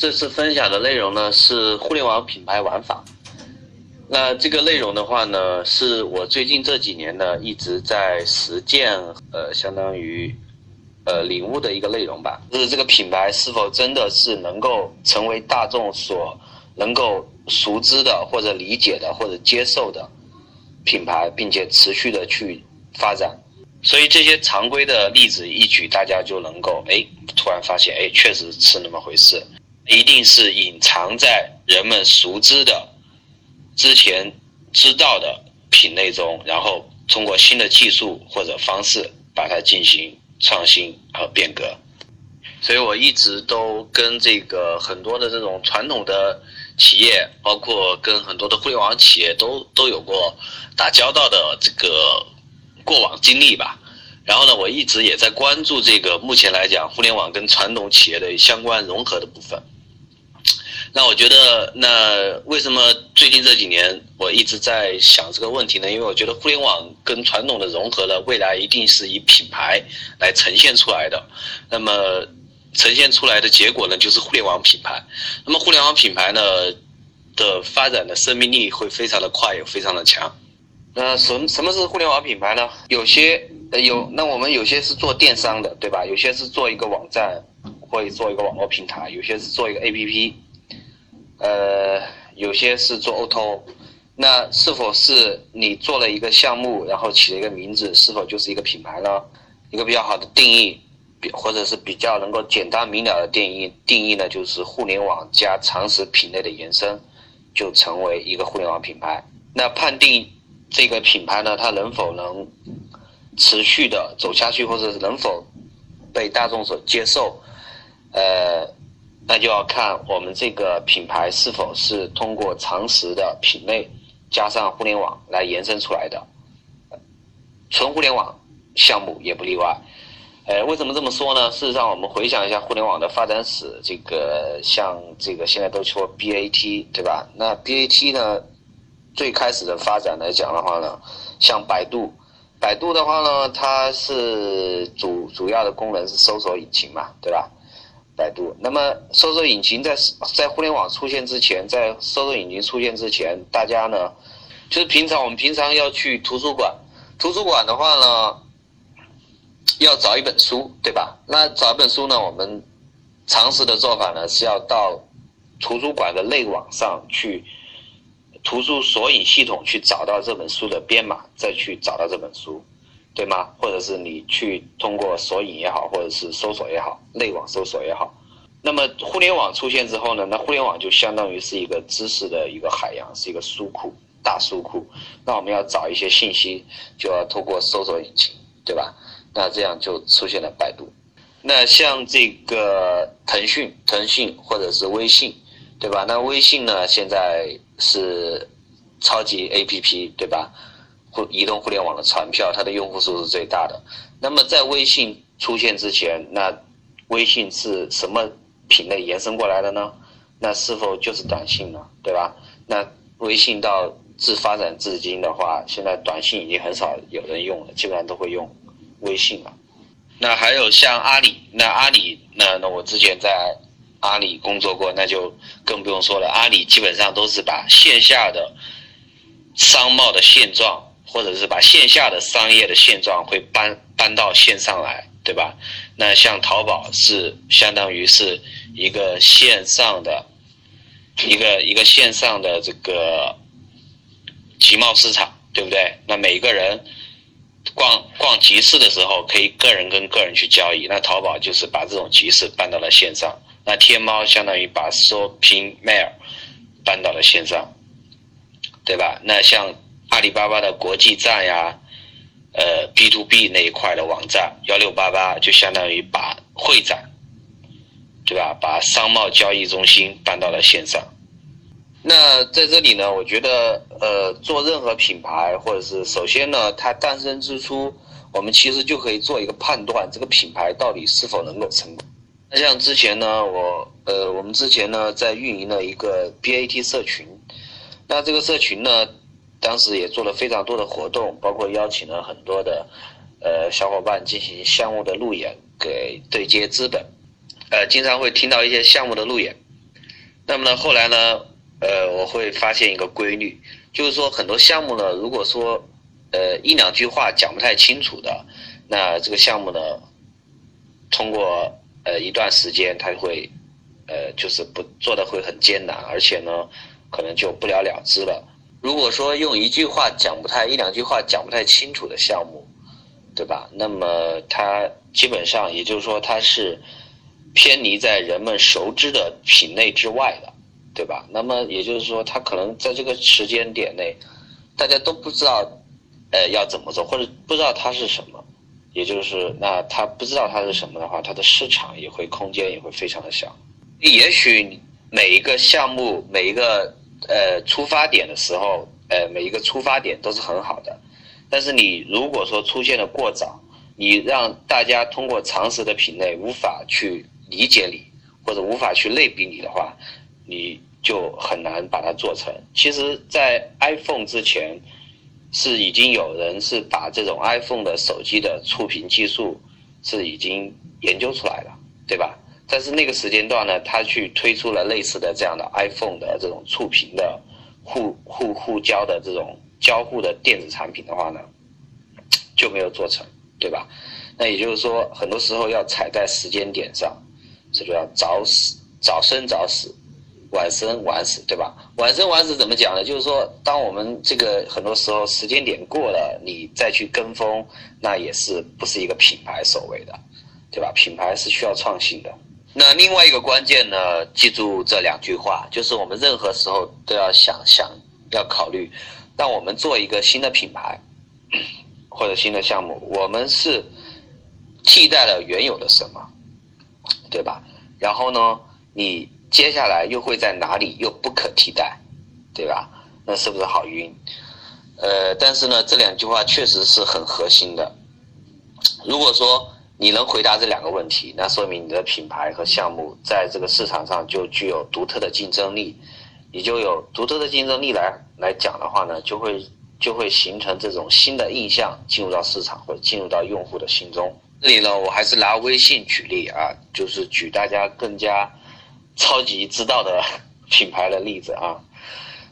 这次分享的内容呢是互联网品牌玩法。那这个内容的话呢，是我最近这几年呢一直在实践，呃，相当于，呃，领悟的一个内容吧。就是这个品牌是否真的是能够成为大众所能够熟知的，或者理解的，或者接受的品牌，并且持续的去发展。所以这些常规的例子一举，大家就能够哎，突然发现哎，确实是那么回事。一定是隐藏在人们熟知的、之前知道的品类中，然后通过新的技术或者方式把它进行创新和变革。所以我一直都跟这个很多的这种传统的企业，包括跟很多的互联网企业都都有过打交道的这个过往经历吧。然后呢，我一直也在关注这个目前来讲互联网跟传统企业的相关融合的部分。那我觉得，那为什么最近这几年我一直在想这个问题呢？因为我觉得互联网跟传统的融合呢，未来一定是以品牌来呈现出来的。那么呈现出来的结果呢，就是互联网品牌。那么互联网品牌呢的发展的生命力会非常的快，也非常的强。那什什么是互联网品牌呢？有些有，那我们有些是做电商的，对吧？有些是做一个网站，或者做一个网络平台，有些是做一个 APP。呃，有些是做 Oto，那是否是你做了一个项目，然后起了一个名字，是否就是一个品牌呢？一个比较好的定义，比或者是比较能够简单明了的定义，定义呢就是互联网加常识品类的延伸，就成为一个互联网品牌。那判定这个品牌呢，它能否能持续的走下去，或者是能否被大众所接受？呃。那就要看我们这个品牌是否是通过常识的品类加上互联网来延伸出来的，纯互联网项目也不例外。呃，为什么这么说呢？事实上，我们回想一下互联网的发展史，这个像这个现在都说 BAT 对吧？那 BAT 呢，最开始的发展来讲的话呢，像百度，百度的话呢，它是主主要的功能是搜索引擎嘛，对吧？百度，那么搜索引擎在在互联网出现之前，在搜索引擎出现之前，大家呢，就是平常我们平常要去图书馆，图书馆的话呢，要找一本书，对吧？那找一本书呢，我们常识的做法呢是要到图书馆的内网上去，图书索引系统去找到这本书的编码，再去找到这本书。对吗？或者是你去通过索引也好，或者是搜索也好，内网搜索也好，那么互联网出现之后呢？那互联网就相当于是一个知识的一个海洋，是一个书库，大书库。那我们要找一些信息，就要通过搜索引擎，对吧？那这样就出现了百度。那像这个腾讯、腾讯或者是微信，对吧？那微信呢，现在是超级 APP，对吧？互移动互联网的传票，它的用户数是最大的。那么在微信出现之前，那微信是什么品类延伸过来的呢？那是否就是短信呢？对吧？那微信到自发展至今的话，现在短信已经很少有人用了，基本上都会用微信了。那还有像阿里，那阿里，那那我之前在阿里工作过，那就更不用说了。阿里基本上都是把线下的商贸的现状。或者是把线下的商业的现状会搬搬到线上来，对吧？那像淘宝是相当于是一个线上的，一个一个线上的这个集贸市场，对不对？那每个人逛逛集市的时候，可以个人跟个人去交易。那淘宝就是把这种集市搬到了线上。那天猫相当于把 shopping mall 搬到了线上，对吧？那像。阿里巴巴的国际站呀，呃，B to B 那一块的网站幺六八八就相当于把会展，对吧？把商贸交易中心搬到了线上。那在这里呢，我觉得呃，做任何品牌，或者是首先呢，它诞生之初，我们其实就可以做一个判断，这个品牌到底是否能够成功。那像之前呢，我呃，我们之前呢在运营了一个 BAT 社群，那这个社群呢，当时也做了非常多的活动，包括邀请了很多的呃小伙伴进行项目的路演，给对接资本，呃，经常会听到一些项目的路演。那么呢，后来呢，呃，我会发现一个规律，就是说很多项目呢，如果说呃一两句话讲不太清楚的，那这个项目呢，通过呃，一段时间他会，呃，就是不做的会很艰难，而且呢，可能就不了了之了。如果说用一句话讲不太一两句话讲不太清楚的项目，对吧？那么它基本上也就是说它是偏离在人们熟知的品类之外的，对吧？那么也就是说，它可能在这个时间点内，大家都不知道，呃，要怎么做，或者不知道它是什么。也就是，那他不知道它是什么的话，它的市场也会空间也会非常的小。也许每一个项目每一个呃出发点的时候，呃每一个出发点都是很好的，但是你如果说出现的过早，你让大家通过常识的品类无法去理解你，或者无法去类比你的话，你就很难把它做成。其实，在 iPhone 之前。是已经有人是把这种 iPhone 的手机的触屏技术是已经研究出来了，对吧？但是那个时间段呢，他去推出了类似的这样的 iPhone 的这种触屏的互互互交的这种交互的电子产品的话呢，就没有做成，对吧？那也就是说，很多时候要踩在时间点上，这就要早死早生早死。晚生晚死，对吧？晚生晚死怎么讲呢？就是说，当我们这个很多时候时间点过了，你再去跟风，那也是不是一个品牌所谓的，对吧？品牌是需要创新的。那另外一个关键呢，记住这两句话，就是我们任何时候都要想想，要考虑，当我们做一个新的品牌或者新的项目，我们是替代了原有的什么，对吧？然后呢，你。接下来又会在哪里又不可替代，对吧？那是不是好晕？呃，但是呢，这两句话确实是很核心的。如果说你能回答这两个问题，那说明你的品牌和项目在这个市场上就具有独特的竞争力。你就有独特的竞争力来来讲的话呢，就会就会形成这种新的印象进入到市场或者进入到用户的心中。这里呢，我还是拿微信举例啊，就是举大家更加。超级知道的品牌的例子啊，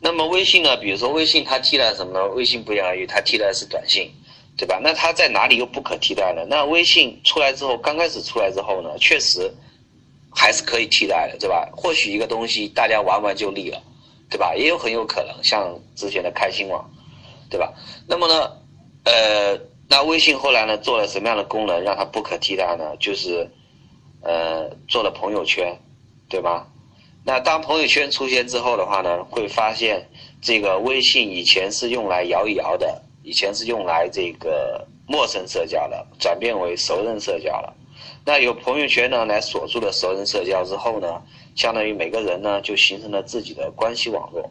那么微信呢？比如说微信，它替代什么呢？微信不言而喻，它替代的是短信，对吧？那它在哪里又不可替代呢？那微信出来之后，刚开始出来之后呢，确实还是可以替代的，对吧？或许一个东西大家玩玩就腻了，对吧？也有很有可能像之前的开心网，对吧？那么呢，呃，那微信后来呢做了什么样的功能让它不可替代呢？就是呃做了朋友圈。对吧？那当朋友圈出现之后的话呢，会发现这个微信以前是用来摇一摇的，以前是用来这个陌生社交的，转变为熟人社交了。那有朋友圈呢来锁住了熟人社交之后呢，相当于每个人呢就形成了自己的关系网络。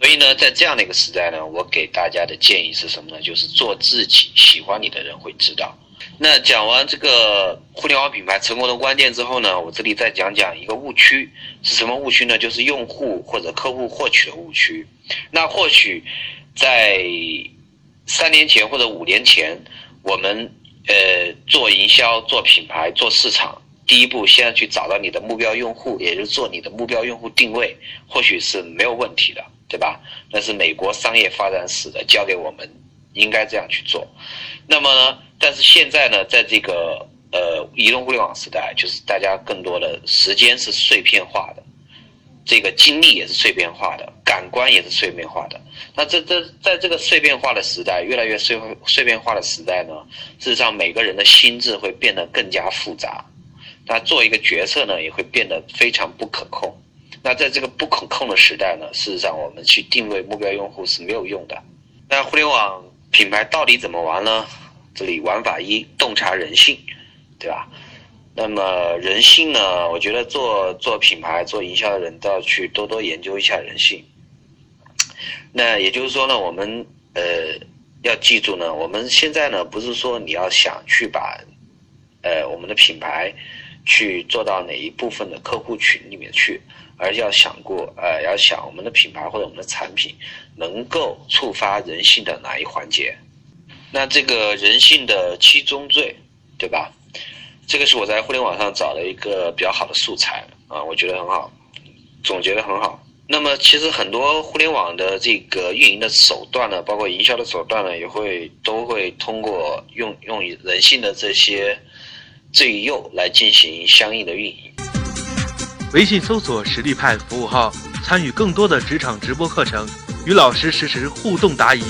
所以呢，在这样的一个时代呢，我给大家的建议是什么呢？就是做自己，喜欢你的人会知道。那讲完这个互联网品牌成功的关键之后呢，我这里再讲讲一个误区是什么误区呢？就是用户或者客户获取的误区。那或许在三年前或者五年前，我们呃做营销、做品牌、做市场，第一步先要去找到你的目标用户，也就是做你的目标用户定位，或许是没有问题的，对吧？那是美国商业发展史的，教给我们应该这样去做。那么呢？但是现在呢，在这个呃移动互联网时代，就是大家更多的时间是碎片化的，这个精力也是碎片化的，感官也是碎片化的。那这这在这个碎片化的时代，越来越碎碎片化的时代呢，事实上每个人的心智会变得更加复杂，那做一个决策呢，也会变得非常不可控。那在这个不可控的时代呢，事实上我们去定位目标用户是没有用的。那互联网品牌到底怎么玩呢？这里玩法一，洞察人性，对吧？那么人性呢？我觉得做做品牌、做营销的人都要去多多研究一下人性。那也就是说呢，我们呃要记住呢，我们现在呢不是说你要想去把呃我们的品牌去做到哪一部分的客户群里面去，而要想过呃要想我们的品牌或者我们的产品能够触发人性的哪一环节。那这个人性的七宗罪，对吧？这个是我在互联网上找了一个比较好的素材啊，我觉得很好，总结的很好。那么其实很多互联网的这个运营的手段呢，包括营销的手段呢，也会都会通过用用人性的这些最右来进行相应的运营。微信搜索实力派服务号，参与更多的职场直播课程，与老师实时互动答疑。